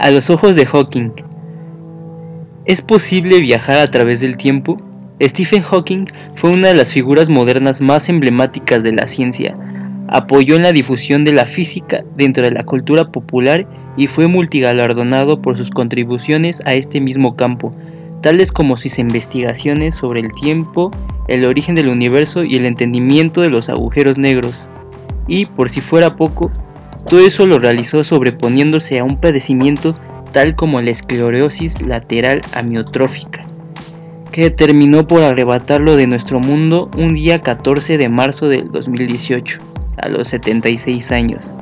A los ojos de Hawking, ¿es posible viajar a través del tiempo? Stephen Hawking fue una de las figuras modernas más emblemáticas de la ciencia. Apoyó en la difusión de la física dentro de la cultura popular y fue multigalardonado por sus contribuciones a este mismo campo, tales como sus investigaciones sobre el tiempo, el origen del universo y el entendimiento de los agujeros negros. Y, por si fuera poco, todo eso lo realizó sobreponiéndose a un padecimiento tal como la esclerosis lateral amiotrófica que terminó por arrebatarlo de nuestro mundo un día 14 de marzo del 2018, a los 76 años.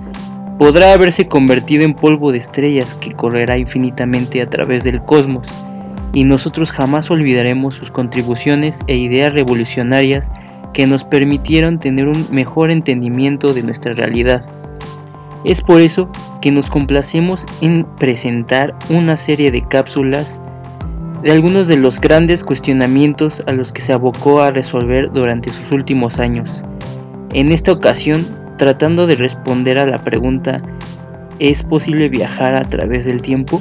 Podrá haberse convertido en polvo de estrellas que correrá infinitamente a través del cosmos, y nosotros jamás olvidaremos sus contribuciones e ideas revolucionarias que nos permitieron tener un mejor entendimiento de nuestra realidad. Es por eso que nos complacemos en presentar una serie de cápsulas de algunos de los grandes cuestionamientos a los que se abocó a resolver durante sus últimos años. En esta ocasión, tratando de responder a la pregunta ¿es posible viajar a través del tiempo?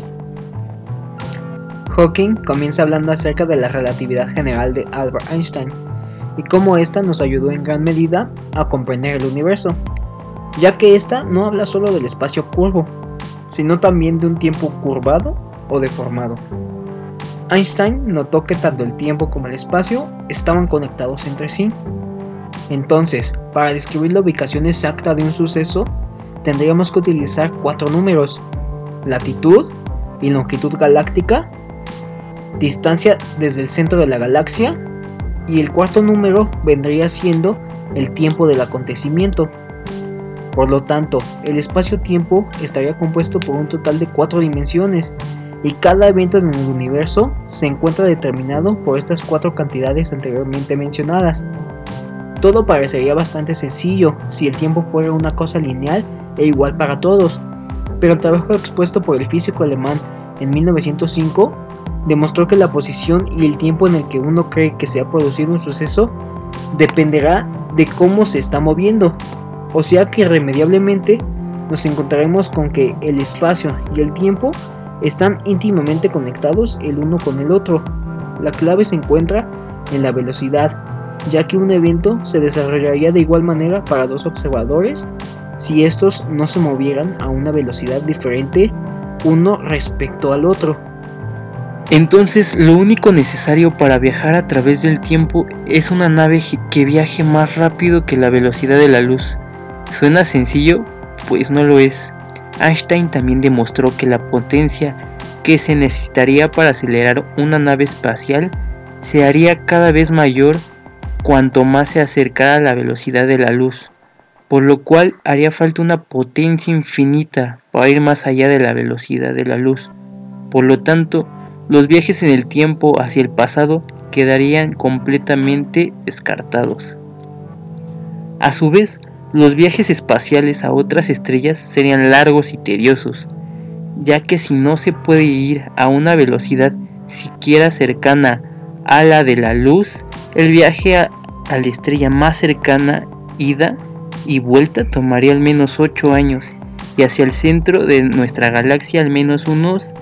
Hawking comienza hablando acerca de la relatividad general de Albert Einstein y cómo ésta nos ayudó en gran medida a comprender el universo, ya que ésta no habla solo del espacio curvo, sino también de un tiempo curvado o deformado. Einstein notó que tanto el tiempo como el espacio estaban conectados entre sí. Entonces, para describir la ubicación exacta de un suceso, tendríamos que utilizar cuatro números, latitud y longitud galáctica, distancia desde el centro de la galaxia, y el cuarto número vendría siendo el tiempo del acontecimiento. Por lo tanto, el espacio-tiempo estaría compuesto por un total de cuatro dimensiones, y cada evento en el universo se encuentra determinado por estas cuatro cantidades anteriormente mencionadas. Todo parecería bastante sencillo si el tiempo fuera una cosa lineal e igual para todos, pero el trabajo expuesto por el físico alemán en 1905 demostró que la posición y el tiempo en el que uno cree que se ha producido un suceso dependerá de cómo se está moviendo, o sea que irremediablemente nos encontraremos con que el espacio y el tiempo están íntimamente conectados el uno con el otro. La clave se encuentra en la velocidad, ya que un evento se desarrollaría de igual manera para dos observadores si estos no se movieran a una velocidad diferente uno respecto al otro. Entonces lo único necesario para viajar a través del tiempo es una nave que viaje más rápido que la velocidad de la luz. ¿Suena sencillo? Pues no lo es. Einstein también demostró que la potencia que se necesitaría para acelerar una nave espacial se haría cada vez mayor cuanto más se acercara a la velocidad de la luz, por lo cual haría falta una potencia infinita para ir más allá de la velocidad de la luz. Por lo tanto, los viajes en el tiempo hacia el pasado quedarían completamente descartados. A su vez, los viajes espaciales a otras estrellas serían largos y tediosos, ya que si no se puede ir a una velocidad siquiera cercana a la de la luz, el viaje a, la estrella más cercana, ida y vuelta, tomaría al menos 8 años y hacia el centro de nuestra galaxia al menos unos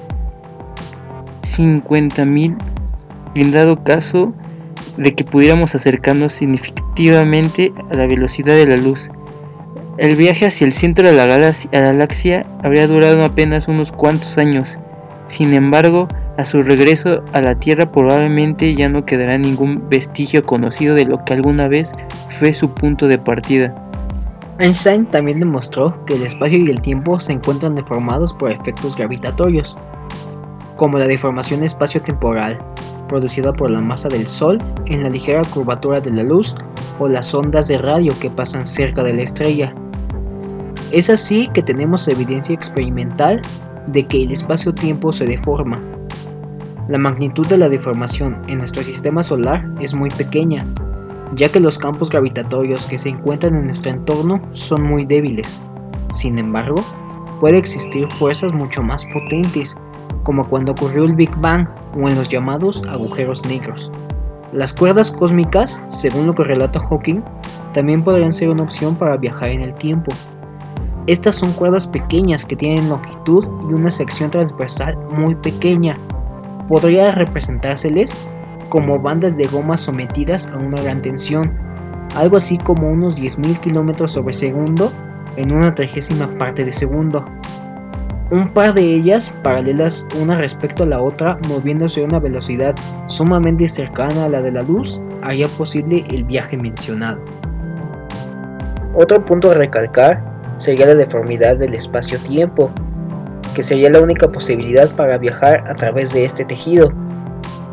50.000 en dado caso de que pudiéramos acercarnos significativamente a la velocidad de la luz. El viaje hacia el centro de la galaxia habría durado apenas unos cuantos años. Sin embargo, a su regreso a la Tierra probablemente ya no quedará ningún vestigio conocido de lo que alguna vez fue su punto de partida. Einstein también demostró que el espacio y el tiempo se encuentran deformados por efectos gravitatorios, como la deformación espacio-temporal, producida por la masa del Sol en la ligera curvatura de la luz o las ondas de radio que pasan cerca de la estrella. Es así que tenemos evidencia experimental de que el espacio-tiempo se deforma. La magnitud de la deformación en nuestro sistema solar es muy pequeña, ya que los campos gravitatorios que se encuentran en nuestro entorno son muy débiles. Sin embargo, puede existir fuerzas mucho más potentes, como cuando ocurrió el Big Bang o en los llamados agujeros negros. Las cuerdas cósmicas, según lo que relata Hawking, también podrían ser una opción para viajar en el tiempo. Estas son cuerdas pequeñas que tienen longitud y una sección transversal muy pequeña. Podría representárseles como bandas de goma sometidas a una gran tensión, algo así como unos 10.000 km sobre segundo en una trigésima parte de segundo. Un par de ellas paralelas una respecto a la otra moviéndose a una velocidad sumamente cercana a la de la luz haría posible el viaje mencionado. Otro punto a recalcar sería la deformidad del espacio-tiempo, que sería la única posibilidad para viajar a través de este tejido.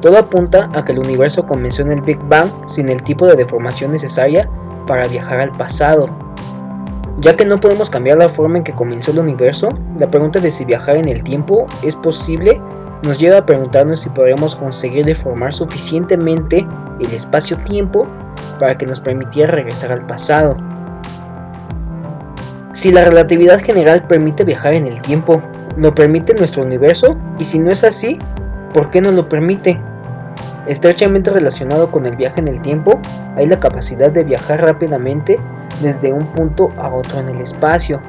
Todo apunta a que el universo comenzó en el Big Bang sin el tipo de deformación necesaria para viajar al pasado. Ya que no podemos cambiar la forma en que comenzó el universo, la pregunta de si viajar en el tiempo es posible nos lleva a preguntarnos si podremos conseguir deformar suficientemente el espacio-tiempo para que nos permitiera regresar al pasado. Si la relatividad general permite viajar en el tiempo, ¿lo permite nuestro universo? Y si no es así, ¿por qué no lo permite? Estrechamente relacionado con el viaje en el tiempo, hay la capacidad de viajar rápidamente desde un punto a otro en el espacio,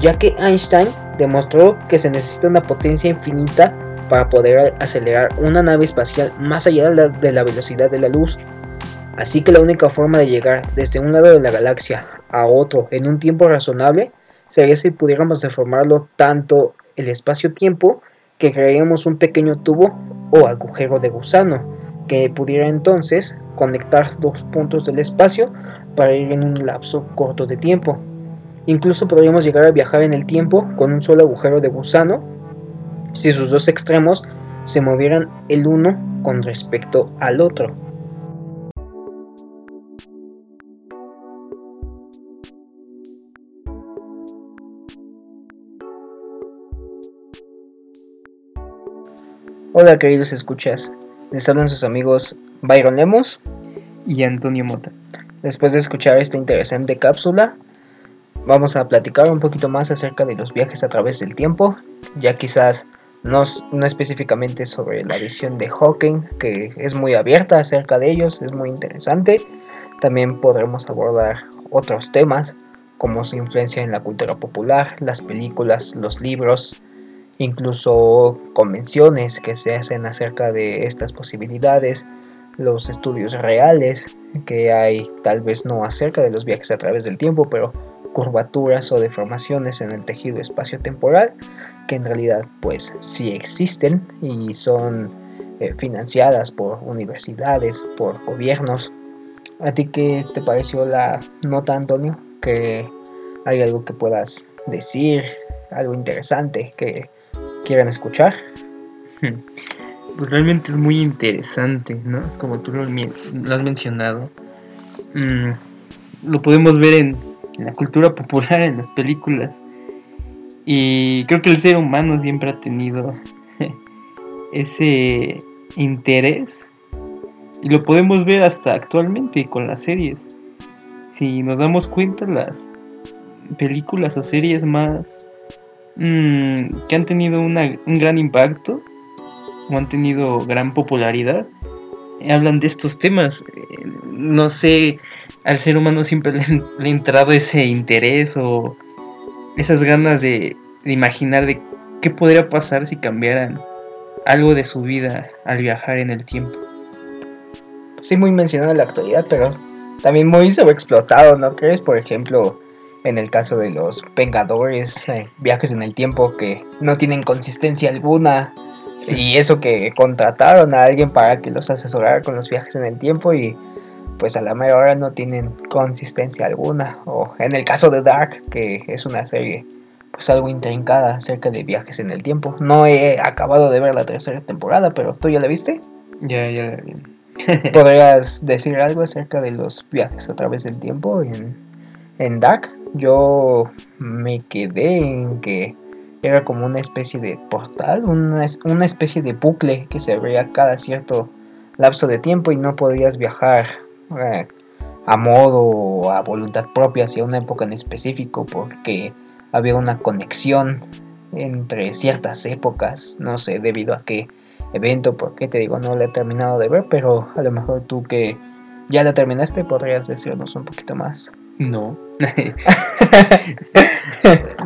ya que Einstein demostró que se necesita una potencia infinita para poder acelerar una nave espacial más allá de la velocidad de la luz. Así que la única forma de llegar desde un lado de la galaxia a otro en un tiempo razonable sería si pudiéramos deformarlo tanto el espacio-tiempo que crearíamos un pequeño tubo o agujero de gusano que pudiera entonces conectar dos puntos del espacio para ir en un lapso corto de tiempo. Incluso podríamos llegar a viajar en el tiempo con un solo agujero de gusano si sus dos extremos se movieran el uno con respecto al otro. Hola queridos escuchas, les hablan sus amigos Byron Lemos y Antonio Mota. Después de escuchar esta interesante cápsula, vamos a platicar un poquito más acerca de los viajes a través del tiempo, ya quizás no, no específicamente sobre la visión de Hawking, que es muy abierta acerca de ellos, es muy interesante. También podremos abordar otros temas como su influencia en la cultura popular, las películas, los libros, incluso convenciones que se hacen acerca de estas posibilidades, los estudios reales que hay tal vez no acerca de los viajes a través del tiempo, pero curvaturas o deformaciones en el tejido espacio-temporal que en realidad pues sí existen y son eh, financiadas por universidades, por gobiernos. ¿A ti qué te pareció la nota, Antonio? Que hay algo que puedas decir, algo interesante que quieran escuchar. Pues realmente es muy interesante, ¿no? Como tú lo, has mencionado. Mm, lo podemos ver en, la cultura popular, en las películas. Y creo que el ser humano siempre ha tenido ese interés. Y lo podemos ver hasta actualmente con las series. Si nos damos cuenta, las películas o series más Mm, que han tenido un gran impacto o han tenido gran popularidad hablan de estos temas. Eh, no sé, al ser humano siempre le, ha entrado ese interés o esas ganas de, imaginar de qué podría pasar si cambiaran algo de su vida al viajar en el tiempo. Sí, muy mencionado en la actualidad, pero también muy sobreexplotado, ¿no crees? Por ejemplo, en el caso de los Vengadores, eh, viajes en el tiempo que no tienen consistencia alguna. Y eso que contrataron a alguien para que los asesorara con los viajes en el tiempo y pues a la mera hora no tienen consistencia alguna. O en el caso de Dark, que es una serie pues algo intrincada acerca de viajes en el tiempo. No he acabado de ver la tercera temporada, pero ¿tú ya la viste? Ya, ya la vi. ¿Podrías decir algo acerca de los viajes a través del tiempo en, en Dark? Yo me quedé en que era como una especie de portal, una, una especie de bucle que se abría cada cierto lapso de tiempo y no podías viajar eh, a modo o a voluntad propia hacia una época en específico porque había una conexión entre ciertas épocas, no sé debido a qué evento, porque te digo, no la he terminado de ver, pero a lo mejor tú que ya la terminaste podrías decirnos un poquito más. No.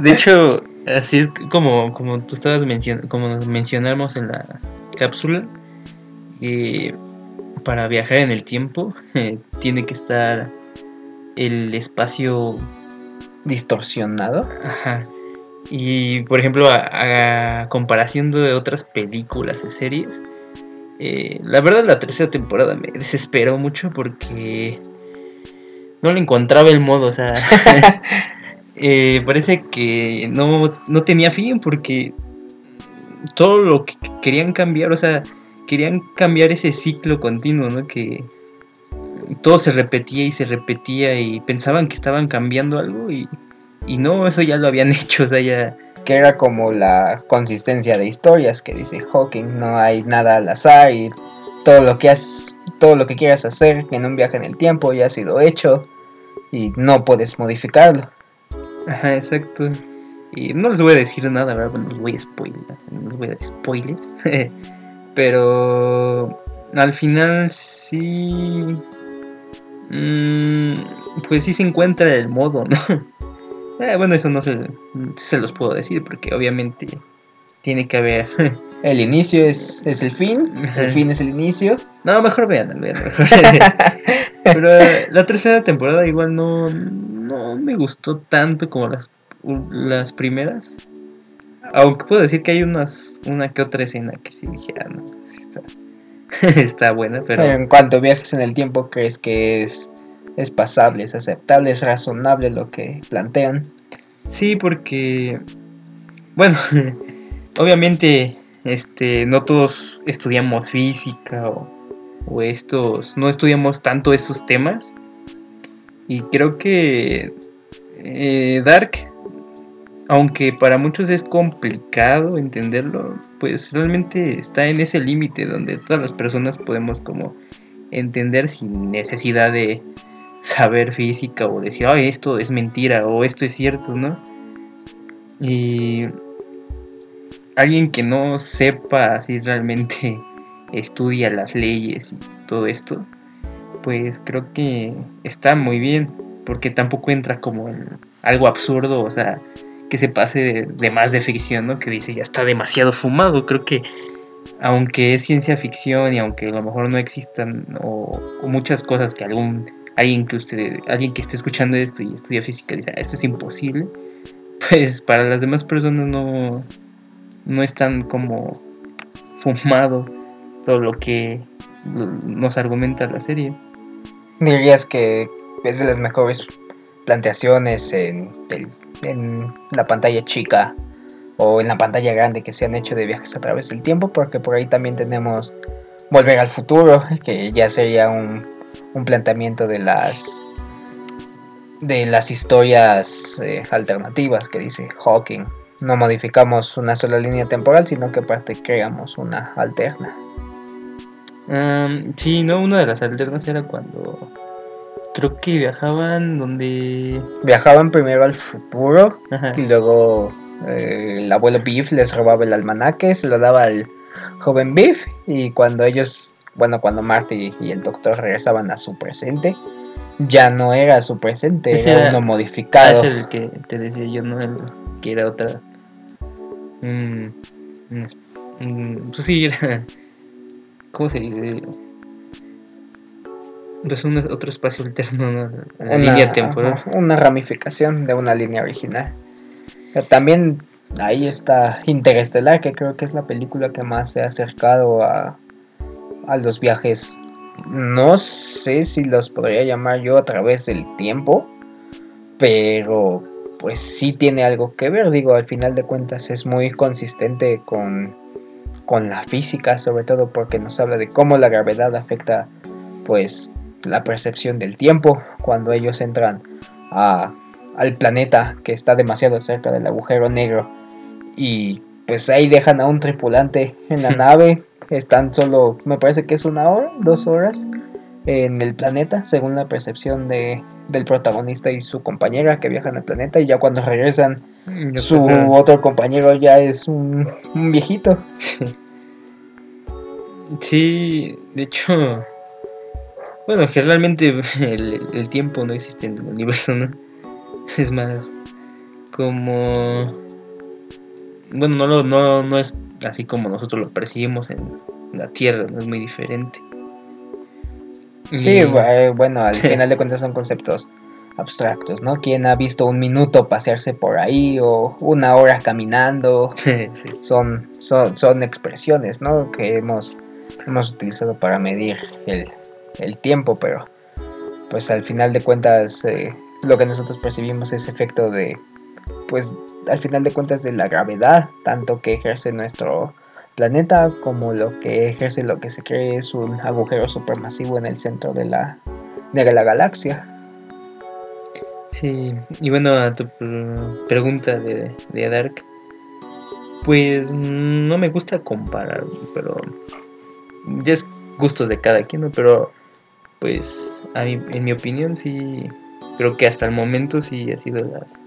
de hecho, así es como, como tú estabas mencionando, como mencionamos en la cápsula, eh, para viajar en el tiempo tiene que estar el espacio distorsionado. Ajá. Y por ejemplo, a, comparación de otras películas y series, eh, la verdad la tercera temporada me desesperó mucho porque no le encontraba el modo, o sea, eh, parece que no, no tenía fin porque todo lo que querían cambiar, o sea, querían cambiar ese ciclo continuo, ¿no? Que todo se repetía y se repetía y pensaban que estaban cambiando algo y, y no, eso ya lo habían hecho, o sea, ya... Que era como la consistencia de historias que dice Hawking, no hay nada al azar y todo lo que has, todo lo que quieras hacer en un viaje en el tiempo ya ha sido hecho y no puedes modificarlo. Ajá, exacto. Y no les voy a decir nada, ¿verdad? No les voy a spoiler, no les voy a dar spoilers. Pero al final sí... Mm, pues sí se encuentra el modo, ¿no? Eh, bueno, eso no se, se los puedo decir porque obviamente tiene que haber... El inicio es, es el fin, el fin es el inicio. No, mejor vean, vean mejor. Pero la tercera temporada igual no, no me gustó tanto como las, las primeras. Aunque puedo decir que hay unas, una que otra escena que sí dije, ah, no, sí está, está buena, pero... En cuanto viajes en el tiempo, ¿crees que es, es pasable, es aceptable, es razonable lo que plantean? Sí, porque... Bueno, obviamente este, no todos estudiamos física o, o estos, no estudiamos tanto estos temas. Y creo que eh, Dark aunque para muchos es complicado entenderlo, pues realmente está en ese límite donde todas las personas podemos como entender sin necesidad de saber física o decir, ay, esto es mentira o esto es cierto, ¿no? Y alguien que no sepa si realmente estudia las leyes y todo esto, pues creo que está muy bien, porque tampoco entra como en algo absurdo, o sea, que se pase de, más de ficción, ¿no? Que dice ya está demasiado fumado. Creo que aunque es ciencia ficción y aunque a lo mejor no existan o, muchas cosas que algún alguien que usted alguien que esté escuchando esto y estudia física dice esto es imposible, pues para las demás personas no no es tan como fumado todo lo que nos argumenta la serie. Dirías que es de las mejores planteaciones en, en la pantalla chica o en la pantalla grande que se han hecho de viajes a través del tiempo, porque por ahí también tenemos Volver al futuro, que ya sería un, un planteamiento de las de las historias eh, alternativas que dice Hawking. No modificamos una sola línea temporal, sino que aparte creamos una alterna. Um, sí, no, una de las alternas era cuando creo que viajaban donde... Viajaban primero al futuro y luego eh, el abuelo Biff les robaba el almanaque, se lo daba al joven Biff y cuando ellos, bueno, cuando Marty y el doctor regresaban a su presente, ya no era su presente, era, uno modificado. Ah, el que te decía yo, no el que era otra... Mm, pues sí, era... ¿Cómo se dice? Es un, otro espacio alterno, una, línea temporal. Una ramificación de una línea original. también ahí está Interestelar, que creo que es la película que más se ha acercado a, a los viajes. No sé si los podría llamar yo a través del tiempo, pero pues sí tiene algo que ver. Digo, al final de cuentas es muy consistente con, con la física, sobre todo porque nos habla de cómo la gravedad afecta pues la percepción del tiempo cuando ellos entran a, al planeta que está demasiado cerca del agujero negro. Y pues ahí dejan a un tripulante en la nave están solo me parece que es una hora dos horas en el planeta según la percepción de, del protagonista y su compañera que viajan al planeta y ya cuando regresan mm, su otro compañero ya es un, viejito sí. sí de hecho Bueno, generalmente el, el tiempo no existe en el universo, ¿no? Es más como... Bueno, no, lo, no, no es así como nosotros lo percibimos en la Tierra, no es muy diferente. Sí, bueno, al final de cuentas son conceptos abstractos, ¿no? ¿Quién ha visto un minuto pasearse por ahí o una hora caminando? son, son, son expresiones, ¿no? Que hemos, hemos utilizado para medir el, el tiempo, pero pues al final de cuentas eh, lo que nosotros percibimos es efecto de, pues al final de cuentas de la gravedad, tanto que ejerce nuestro planeta como lo que ejerce lo que se cree es un agujero supermasivo en el centro de la, de la galaxia. Sí, y bueno, a tu pregunta de, de Dark, pues no me gusta comparar, pero ya es gustos de cada quien. Pero pues a mí, en mi opinión sí, creo que hasta el momento sí ha sido las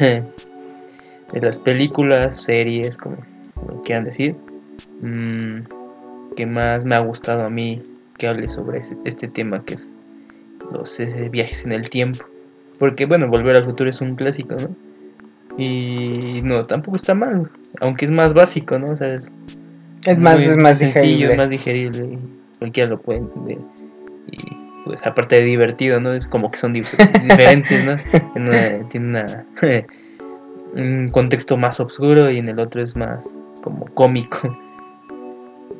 de las películas, series, como lo quieran decir, mm, que más me ha gustado a mí que hable sobre este tema que es los viajes en el tiempo. Porque bueno, Volver al Futuro es un clásico, ¿no? Y no, tampoco está mal, aunque es más básico, ¿no? O sea, es, más, es más sencillo, digerible. es más digerible, cualquiera lo puede entender. Y pues aparte de divertido, ¿no? Es como que son diferentes, ¿no? tiene una un contexto más oscuro y en el otro es más como cómico.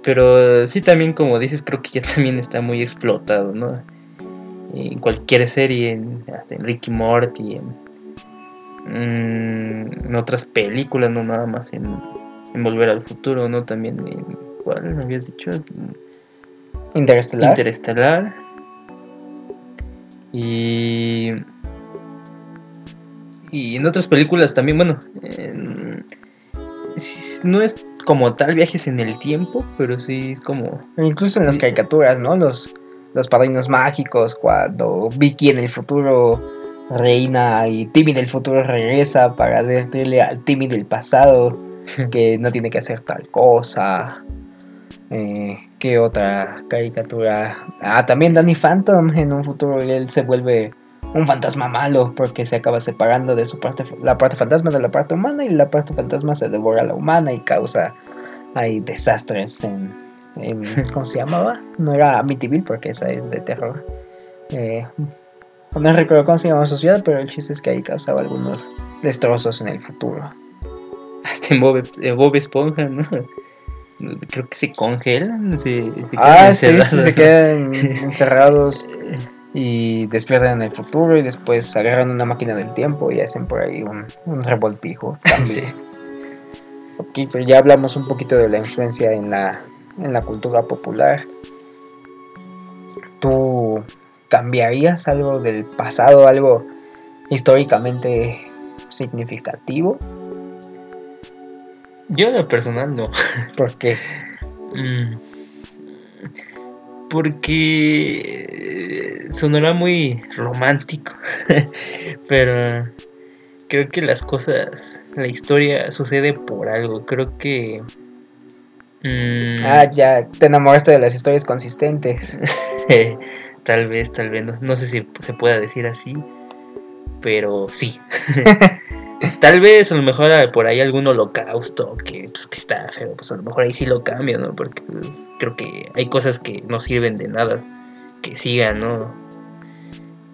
Pero sí también como dices, creo que ya también está muy explotado, ¿no? En cualquier serie, hasta en Ricky Morty, en, en, otras películas, no nada más en, Volver al Futuro, ¿no? También en, ¿cuál me habías dicho? Interestelar. Interestelar. Y y en otras películas también, bueno, no es como tal viajes en el tiempo, pero sí es como... Incluso en las caricaturas, ¿no? Los, los padrinos mágicos, cuando Vicky en el futuro reina y Timmy del futuro regresa para decirle al Timmy del pasado que no tiene que hacer tal cosa. Eh, ¿Qué otra caricatura? Ah, también Danny Phantom en un futuro él se vuelve un fantasma malo porque se acaba separando de su parte, la parte fantasma de la parte humana y la parte fantasma se devora a la humana y causa hay desastres en, ¿cómo se llamaba? No era Amityville porque esa es de terror. Eh, no recuerdo cómo se llamaba su ciudad, pero el chiste es que ahí causaba algunos destrozos en el futuro. Hasta en Bob, Esponja, ¿no? Creo que se congelan, se, ah, sí, se quedan encerrados. Y despiertan en el futuro y después agarran una máquina del tiempo y hacen por ahí un, revoltijo también. ok, pero ya hablamos un poquito de la influencia en la, en la cultura popular. ¿Tú cambiarías algo del pasado, algo históricamente significativo? Yo de lo personal no. ¿Por qué? Mm, porque sonará muy romántico, pero creo que las cosas, la historia sucede por algo, creo que... Mm, ah, ya, te enamoraste de las historias consistentes. tal vez, tal vez, no sé si se pueda decir así, pero sí. Tal vez a lo mejor por ahí algún holocausto que, pues, que está feo, pues a lo mejor ahí sí lo cambio, ¿no? Porque pues, creo que hay cosas que no sirven de nada que sigan, ¿no?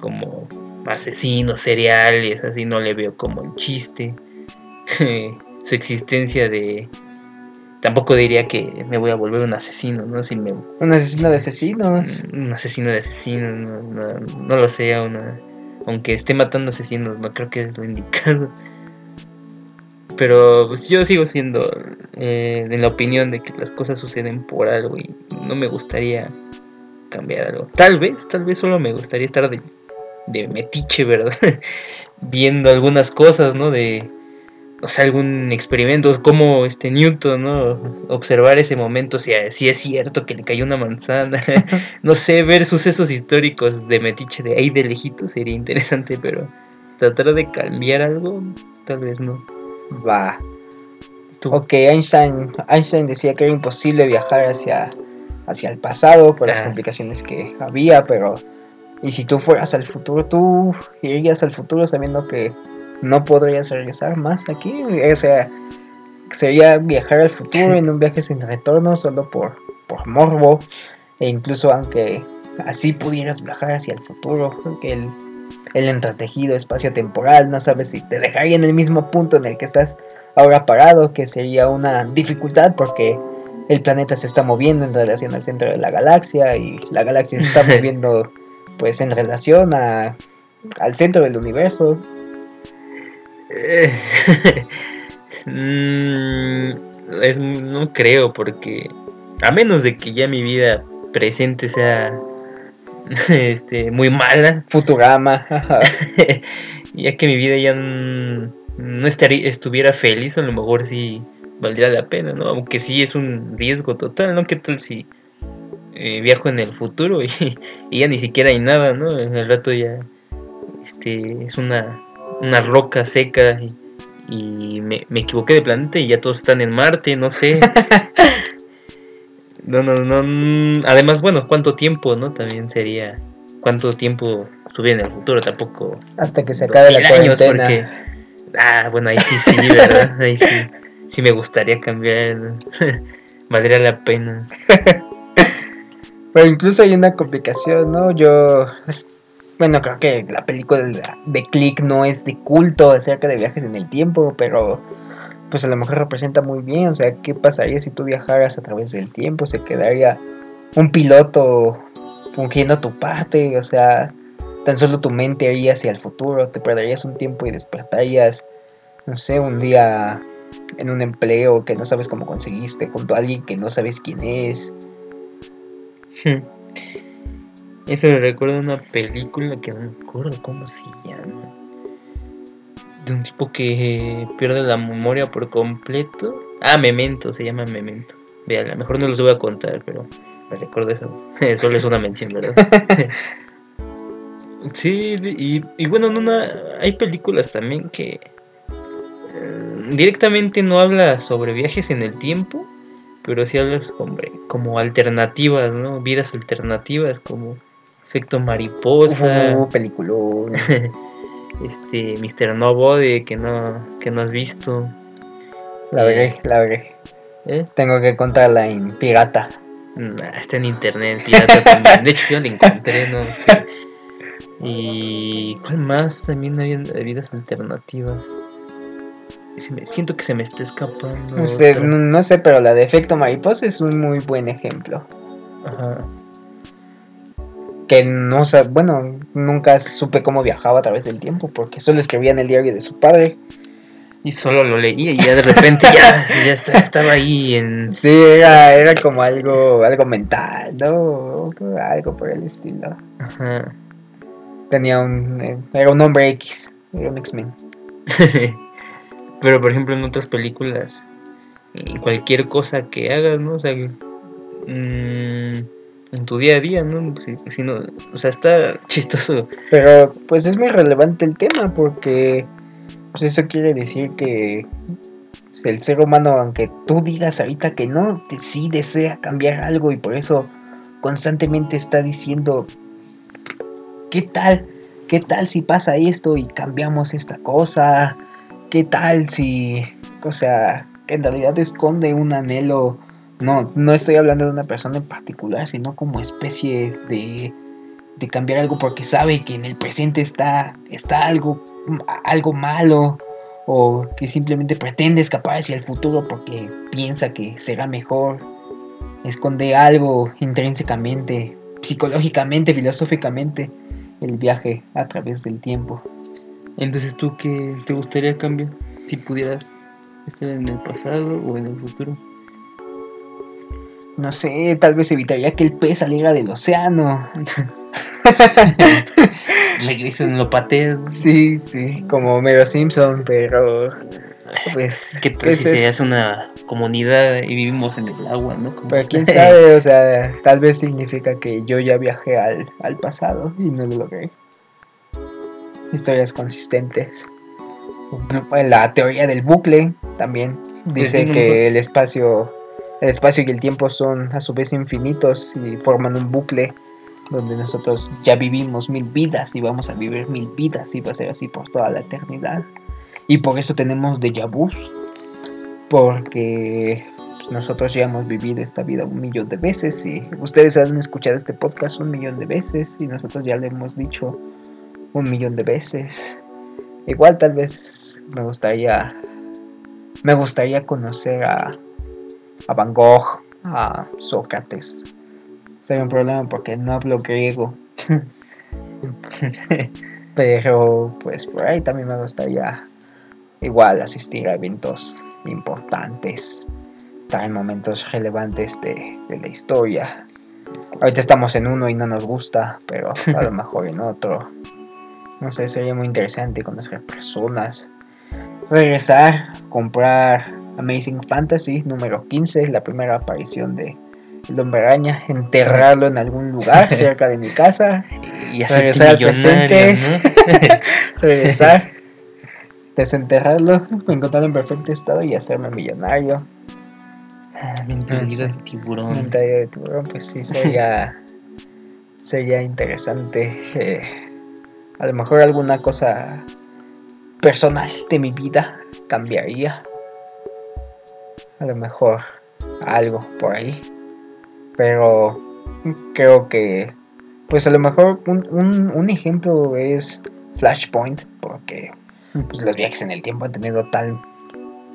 Como asesinos seriales, así no le veo como el chiste. Su existencia de... Tampoco diría que me voy a volver un asesino, ¿no? Si me... Un asesino de asesinos. Un asesino de asesinos, no, no, lo sé, una... aunque esté matando asesinos, no creo que es lo indicado. Pero pues yo sigo siendo eh, de la opinión de que las cosas suceden por algo y no me gustaría cambiar algo. Tal vez, tal vez solo me gustaría estar de, de metiche, ¿verdad? Viendo algunas cosas, ¿no? De, o sea, algún experimento, como este Newton, ¿no? Observar ese momento, si, si es cierto que le cayó una manzana, no sé, ver sucesos históricos de metiche de ahí de lejito sería interesante, pero tratar de cambiar algo, tal vez no. Va. Ok, Einstein, Einstein decía que era imposible viajar hacia, hacia el pasado por las Ah. complicaciones que había, pero y si tú fueras al futuro, tú irías al futuro sabiendo que no podrías regresar más aquí, o sea, sería viajar al futuro en un viaje sin retorno solo por, por morbo, e incluso aunque así pudieras viajar hacia el futuro, el, el entretejido espacio-temporal, no sabes si te dejaría en el mismo punto en el que estás ahora parado, que sería una dificultad porque el planeta se está moviendo en relación al centro de la galaxia y la galaxia se está moviendo pues en relación a, al centro del universo. Eh, mm, es- no creo, porque a menos de que ya mi vida presente sea este, muy mala, Futurama, ya que mi vida ya no estaría, estuviera feliz, a lo mejor sí valdría la pena, ¿no? Aunque sí es un riesgo total, ¿no? ¿Qué tal si eh, viajo en el futuro y, y ya ni siquiera hay nada, ¿no? En el rato ya este, es una, una roca seca y, y me, me equivoqué de planeta y ya todos están en Marte, no sé. No, no, no. mm, Además, bueno, ¿cuánto tiempo, no? También sería. ¿Cuánto tiempo estuviera en el futuro? Tampoco. hasta que se acabe la 2000 años, cuarentena. porque. Ah, bueno, ahí sí, sí, ¿verdad? Ahí sí. Sí me gustaría cambiar. Valdría la pena. Pero incluso hay una complicación, ¿no? Yo, bueno, creo que la película de, de Click no es de culto acerca de viajes en el tiempo, pero pues a lo mejor representa muy bien, o sea, ¿qué pasaría si tú viajaras a través del tiempo? Se quedaría un piloto fungiendo tu parte, o sea, tan solo tu mente iría hacia el futuro, te perderías un tiempo y despertarías, no sé, un día en un empleo que no sabes cómo conseguiste, junto a alguien que no sabes quién es. Eso me recuerda a una película que no me acuerdo cómo se llama. De un tipo que pierde la memoria por completo. Ah, Memento, se llama Memento. Vean, a lo mejor no los voy a contar, pero me recuerdo eso. Solo es una mención, ¿verdad? sí, y, y bueno, en una, hay películas también que eh, directamente no habla sobre viajes en el tiempo, pero sí habla sobre como alternativas, ¿no? Vidas alternativas como efecto mariposa, Uh, peliculón. este Mr. Nobody que no que no has visto. La veré, la veré. ¿eh? Tengo que contarla en pirata. Nah, está en internet, pirata también. De hecho yo la encontré, ¿no? Es que- Y ¿cuál más? También había vidas alternativas. Me- siento que se me está escapando. Usted, no sé, pero la de efecto mariposa es un muy buen ejemplo. Ajá. Que no bueno, nunca supe cómo viajaba a través del tiempo, porque solo escribía en el diario de su padre. Y solo lo leía y ya de repente ya, ya está- estaba ahí en... Sí, era, era como algo, algo mental, ¿no? Algo por el estilo. Ajá. Tenía un, eh, era un hombre X, era un X-Men. Pero por ejemplo en otras películas, cualquier cosa que hagas, ¿no? O sea, que, mm, en tu día a día, ¿no? Si, si no, o sea, está chistoso. Pero pues es muy relevante el tema porque pues eso quiere decir que pues, el ser humano, aunque tú digas ahorita que no, te- sí desea cambiar algo y por eso constantemente está diciendo, ¿qué tal? ¿Qué tal si pasa esto y cambiamos esta cosa? ¿Qué tal si, o sea, que en realidad esconde un anhelo? No, no estoy hablando de una persona en particular, sino como especie de de cambiar algo porque sabe que en el presente está, está algo, algo malo o que simplemente pretende escapar hacia el futuro porque piensa que será mejor, esconde algo intrínsecamente, psicológicamente, filosóficamente, el viaje a través del tiempo. Entonces, ¿tú qué te gustaría cambiar? Si pudieras estar en el pasado o en el futuro. No sé, tal vez evitaría que el pez saliera del océano. Le dicen lo pateas. ¿no? Sí, sí, como Mero Simpson, pero pues... ¿Qué tal pues si es- una comunidad y vivimos en el agua, ¿no? Como- Pero quién sabe, o sea, tal vez significa que yo ya viajé al, al pasado y no lo logré. Historias consistentes. La teoría del bucle también dice no que el espacio el espacio y el tiempo son a su vez infinitos y forman un bucle donde nosotros ya vivimos mil vidas y vamos a vivir mil vidas y va a ser así por toda la eternidad. Y por eso tenemos déjà vu, porque nosotros ya hemos vivido esta vida un millón de veces y ustedes han escuchado este podcast un millón de veces y nosotros ya lo hemos dicho un millón de veces. Igual tal vez me gustaría me gustaría conocer a, a Van Gogh, a Sócrates. Sería un problema porque no hablo griego. Pero pues por ahí también me gustaría igual asistir a eventos importantes, estar en momentos relevantes de, de la historia. Ahorita estamos en uno y no nos gusta, pero a lo mejor en otro. No sé, sería muy interesante conocer personas. Regresar, comprar Amazing Fantasy número 15, la primera aparición de el hombre araña, enterrarlo en algún lugar cerca de mi casa y regresar al presente, regresar, desenterrarlo, encontrarlo en perfecto estado y hacerme millonario. Ah, mentalidad de tiburón. Mentalidad de tiburón, pues sí sería, sería interesante. Eh, a lo mejor alguna cosa personal de mi vida cambiaría. A lo mejor algo por ahí. Pero creo que, pues a lo mejor un, un, ejemplo es Flashpoint, porque pues, los viajes en el tiempo han tenido tal,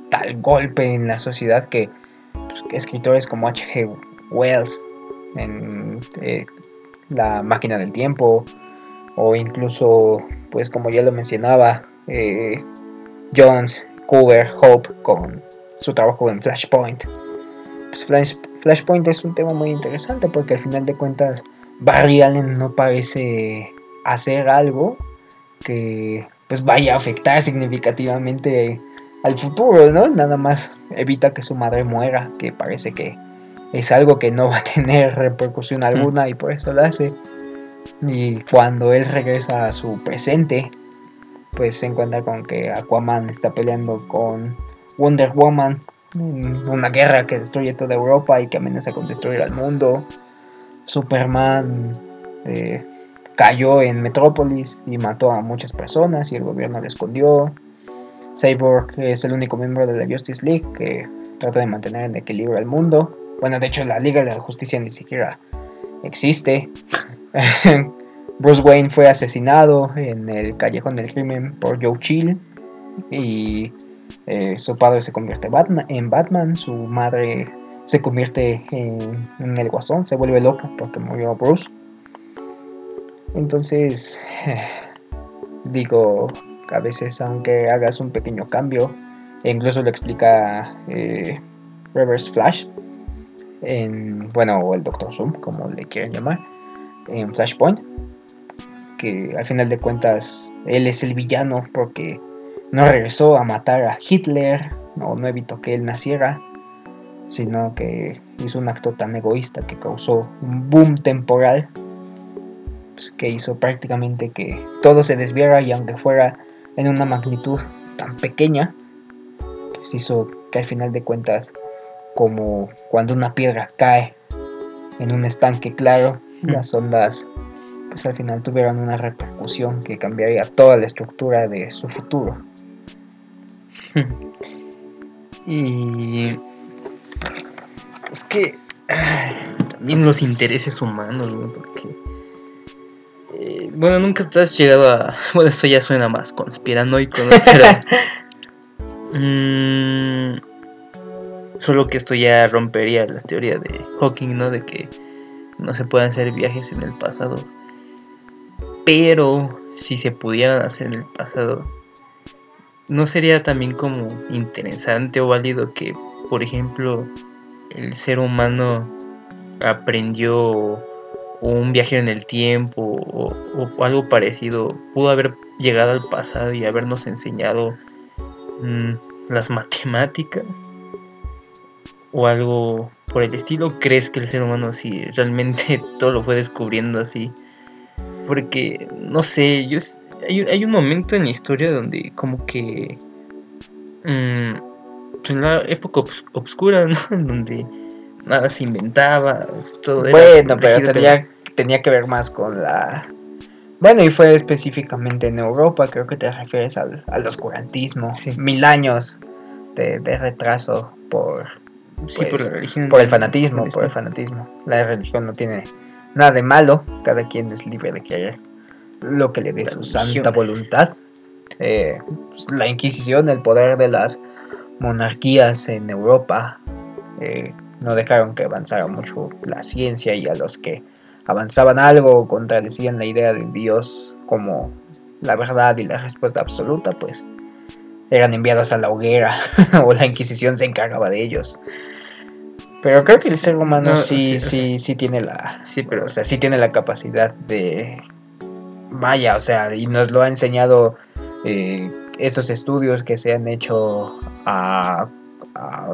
tal golpe en la sociedad que, pues, escritores como H.G. Wells en eh, La máquina del tiempo, o incluso, pues como ya lo mencionaba, eh, Jones, Cooper, Hope con su trabajo en Flashpoint. Pues Flashpoint es un tema muy interesante porque al final de cuentas Barry Allen no parece hacer algo que pues vaya a afectar significativamente al futuro, ¿no? Nada más evita que su madre muera, que parece que es algo que no va a tener repercusión alguna y por eso lo hace. Y cuando él regresa a su presente, pues se encuentra con que Aquaman está peleando con Wonder Woman una guerra que destruye toda Europa y que amenaza con destruir al mundo. Superman eh, cayó en Metrópolis y mató a muchas personas y el gobierno le escondió. Cyborg es el único miembro de la Justice League que trata de mantener en equilibrio al mundo. Bueno, de hecho la Liga de la Justicia ni siquiera existe. Bruce Wayne fue asesinado en el callejón del crimen por Joe Chill y eh, su padre se convierte en Batman, su madre se convierte en, el guasón, se vuelve loca porque murió Bruce. Entonces, digo, a veces aunque hagas un pequeño cambio, e incluso lo explica eh, Reverse Flash, en, bueno, o el Doctor Zoom, como le quieren llamar, en Flashpoint, que al final de cuentas él es el villano porque no regresó a matar a Hitler, no, no evitó que él naciera, sino que hizo un acto tan egoísta que causó un boom temporal pues, que hizo prácticamente que todo se desviara y aunque fuera en una magnitud tan pequeña, pues hizo que al final de cuentas, como cuando una piedra cae en un estanque claro, mm. las ondas pues al final tuvieron una repercusión que cambiaría toda la estructura de su futuro. y es que también los intereses humanos, porque eh, bueno, nunca estás llegado a bueno, esto ya suena más conspiranoico, ¿no? pero mm, solo que esto ya rompería la teoría de Hawking, ¿no? De que no se puedan hacer viajes en el pasado. Pero si se pudieran hacer en el pasado, ¿no sería también como interesante o válido que, por ejemplo, el ser humano aprendió un viaje en el tiempo o, algo parecido pudo haber llegado al pasado y habernos enseñado mm, las matemáticas o algo por el estilo crees que el ser humano si realmente todo lo fue descubriendo así porque no sé yo hay, un momento en la historia donde como que mm, en la época obscura, ¿no? donde nada se inventaba, todo era Bueno, pero tenía, tenía que ver más con la... Bueno, y fue específicamente en Europa, creo que te refieres al, al oscurantismo. Sí. Mil años de, de retraso por, Sí, por pues, la religión. por el fanatismo, por el fanatismo. La religión no tiene nada de malo, cada quien es libre de querer lo que le dé su santa voluntad. Eh, pues, la Inquisición, el poder de las monarquías en Europa, eh, no dejaron que avanzara mucho la ciencia y a los que avanzaban algo contradecían la idea de Dios como la verdad y la respuesta absoluta, pues eran enviados a la hoguera o la Inquisición se encargaba de ellos. Pero creo que el ser humano No, sí, sí, sí, sí tiene la, Sí, pero o sea, sí tiene la capacidad de, vaya, o sea, y nos lo ha enseñado eh, esos estudios que se han hecho a,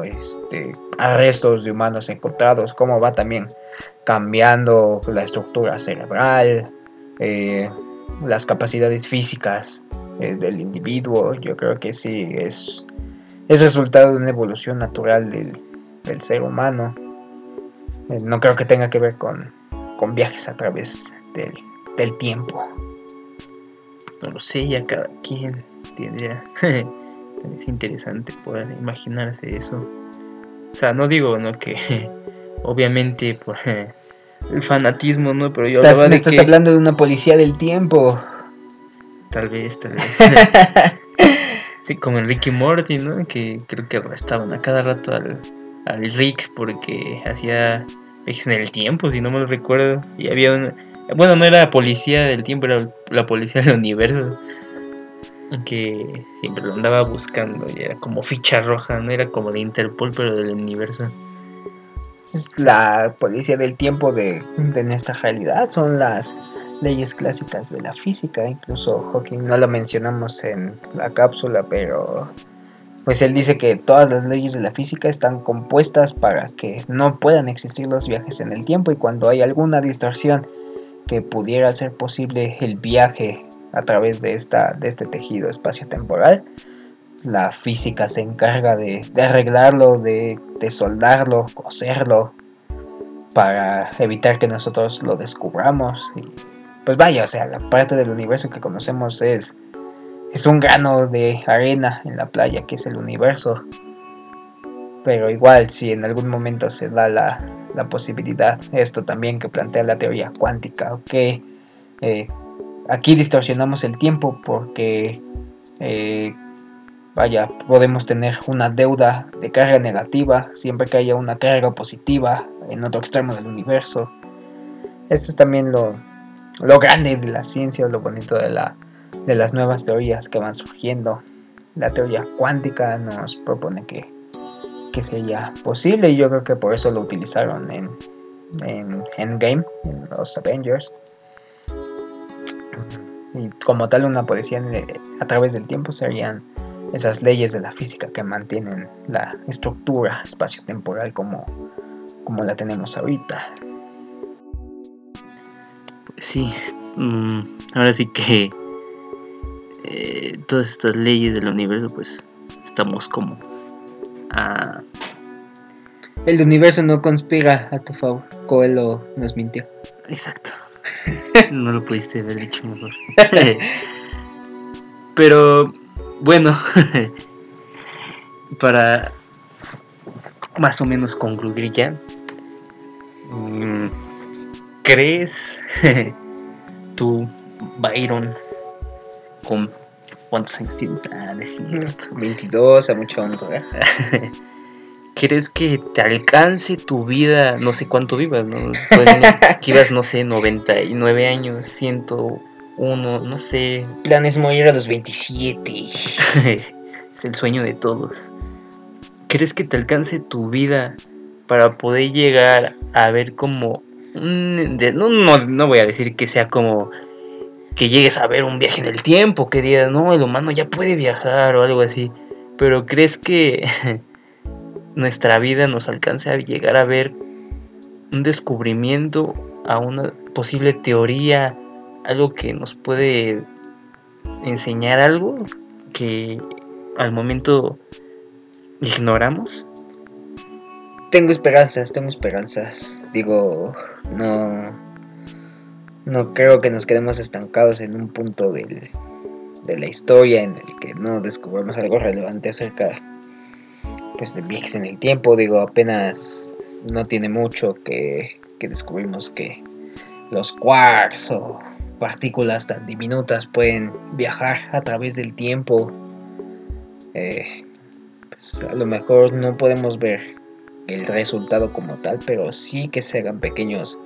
este, a restos de humanos encontrados, cómo va también cambiando la estructura cerebral, eh, las capacidades físicas eh, del individuo. Yo creo que sí es, es resultado de una evolución natural del, del ser humano. No creo que tenga que ver con, con viajes a través del, del tiempo. No lo sé, ya cada quien tendría. es interesante poder imaginarse eso. O sea, no digo, ¿no? Que obviamente por el fanatismo, ¿no? Pero yo Estás, me de estás que hablando de una policía del tiempo. tal vez, tal vez. sí, como en Ricky Morty, ¿no? Que creo que arrestaban a cada rato al, al Rick porque hacía viajes en el tiempo, si no me lo recuerdo. Y había una... Bueno, no era la policía del tiempo, era la policía del universo. Que siempre lo andaba buscando y era como ficha roja, no era como de Interpol, pero del universo. Es la policía del tiempo de, de nuestra realidad. Son las leyes clásicas de la física. Incluso Hawking no lo mencionamos en la cápsula, pero pues él dice que todas las leyes de la física están compuestas para que no puedan existir los viajes en el tiempo y cuando hay alguna distorsión que pudiera hacer posible el viaje a través de, esta, de este tejido espacio-temporal, la física se encarga de, arreglarlo, de, soldarlo, coserlo, para evitar que nosotros lo descubramos. Pues vaya, o sea, la parte del universo que conocemos es, es un grano de arena en la playa, que es el universo. Pero igual, si en algún momento se da la, la posibilidad, esto también que plantea la teoría cuántica, que eh, aquí distorsionamos el tiempo porque, eh, vaya, podemos tener una deuda de carga negativa siempre que haya una carga positiva en otro extremo del universo. Esto es también lo, lo grande de la ciencia, lo bonito de, la, de las nuevas teorías que van surgiendo. La teoría cuántica nos propone que, que sería posible y yo creo que por eso lo utilizaron en, en Endgame, en los Avengers. Y como tal una policía en- a través del tiempo serían esas leyes de la física que mantienen la estructura espacio-temporal como, como la tenemos ahorita. Sí, mm, ahora sí que eh, todas estas leyes del universo, pues estamos como El universo no conspira a tu favor. Coelho nos mintió. Exacto. No lo pudiste haber dicho mejor. Pero bueno, para más o menos concluir ya, mm, ¿crees tú, Byron, con cuántos años tienes? Ah, no es cierto. 22 a mucho honor. ¿Crees que te alcance tu vida, no sé cuánto vivas, ¿no? Pues, no, que ibas, no sé, 99 años, 101, no sé. Planes morir a los 27. es el sueño de todos. ¿Crees que te alcance tu vida para poder llegar a ver como... un- de- no, no, no voy a decir que sea como que llegues a ver un viaje en el tiempo, que digas, no, el humano ya puede viajar o algo así. Pero ¿crees que nuestra vida nos alcance a llegar a ver un descubrimiento, a una posible teoría, algo que nos puede enseñar algo que al momento ignoramos? tengo esperanzas, tengo esperanzas. Digo, no. No creo que nos quedemos estancados en un punto del, de la historia en el que no descubrimos algo relevante acerca pues, de viajes en el tiempo. Digo, apenas no tiene mucho que, que descubrimos que los quarks o partículas tan diminutas pueden viajar a través del tiempo. Eh, pues, a lo mejor no podemos ver el resultado como tal, pero sí que se hagan pequeños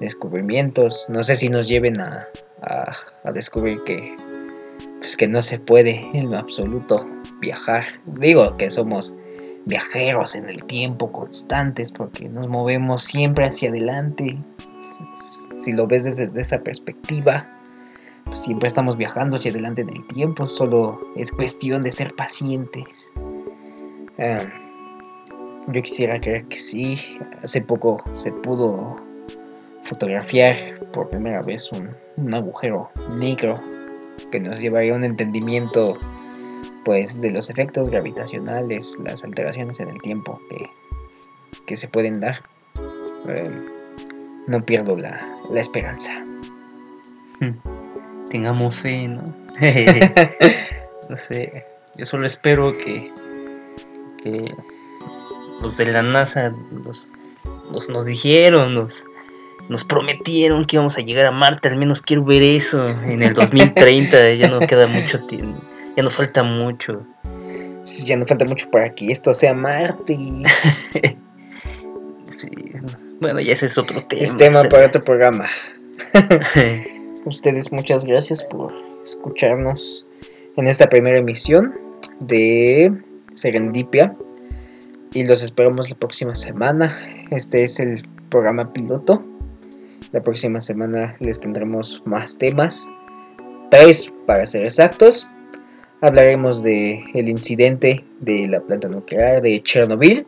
descubrimientos. No sé si nos lleven a, a, descubrir que, pues que no se puede en lo absoluto viajar. Digo que somos viajeros en el tiempo constantes porque nos movemos siempre hacia adelante. Si lo ves desde esa perspectiva, pues siempre estamos viajando hacia adelante en el tiempo, solo es cuestión de ser pacientes. Ah, yo quisiera creer que sí. Hace poco se pudo fotografiar por primera vez un, un agujero negro que nos llevaría a un entendimiento pues de los efectos gravitacionales, las alteraciones en el tiempo que, se pueden dar. Eh, no pierdo la, esperanza. Hmm. Tengamos fe, ¿no? no sé, yo solo espero que, que los de la NASA nos dijeron, nos, nos prometieron que íbamos a llegar a Marte, al menos quiero ver eso en el 2030, ya no queda mucho tiempo ya nos falta mucho. ya nos falta mucho para que esto sea Marte. Bueno, ya ese es otro tema. Es tema para otro programa. Ustedes muchas gracias por escucharnos en esta primera emisión de Serendipia. Y los esperamos la próxima semana. Este es el programa piloto. La próxima semana les tendremos más temas. Tres para ser exactos. Hablaremos de el incidente de la planta nuclear de Chernobyl.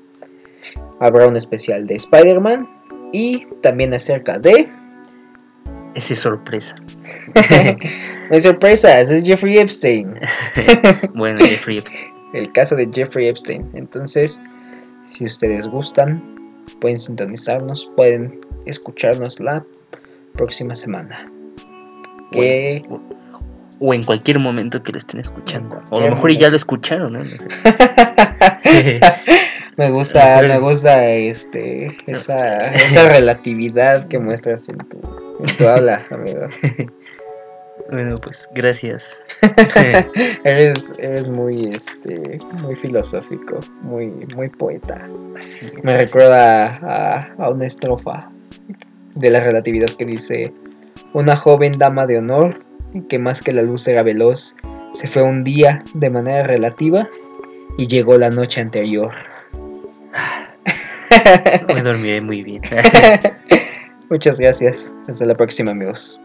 Habrá un especial de Spider-Man y también acerca de esa sorpresa. no es sorpresa, es Jeffrey Epstein. bueno, Jeffrey Epstein. El caso de Jeffrey Epstein. Entonces, si ustedes gustan, pueden sintonizarnos, pueden escucharnos la próxima semana. Que o en cualquier momento que lo estén escuchando. O a lo mejor ya lo escucharon, ¿no? sé. me gusta, me gusta este, esa, esa relatividad que muestras en tu, en tu habla, amigo. Bueno, pues gracias. eres, eres muy, este, muy filosófico, muy, muy poeta. Me recuerda a, a una estrofa de la relatividad que dice: Una joven dama de honor que más que la luz era veloz, se fue un día de manera relativa y llegó la noche anterior. Me dormiré muy bien. Muchas gracias. Hasta la próxima amigos.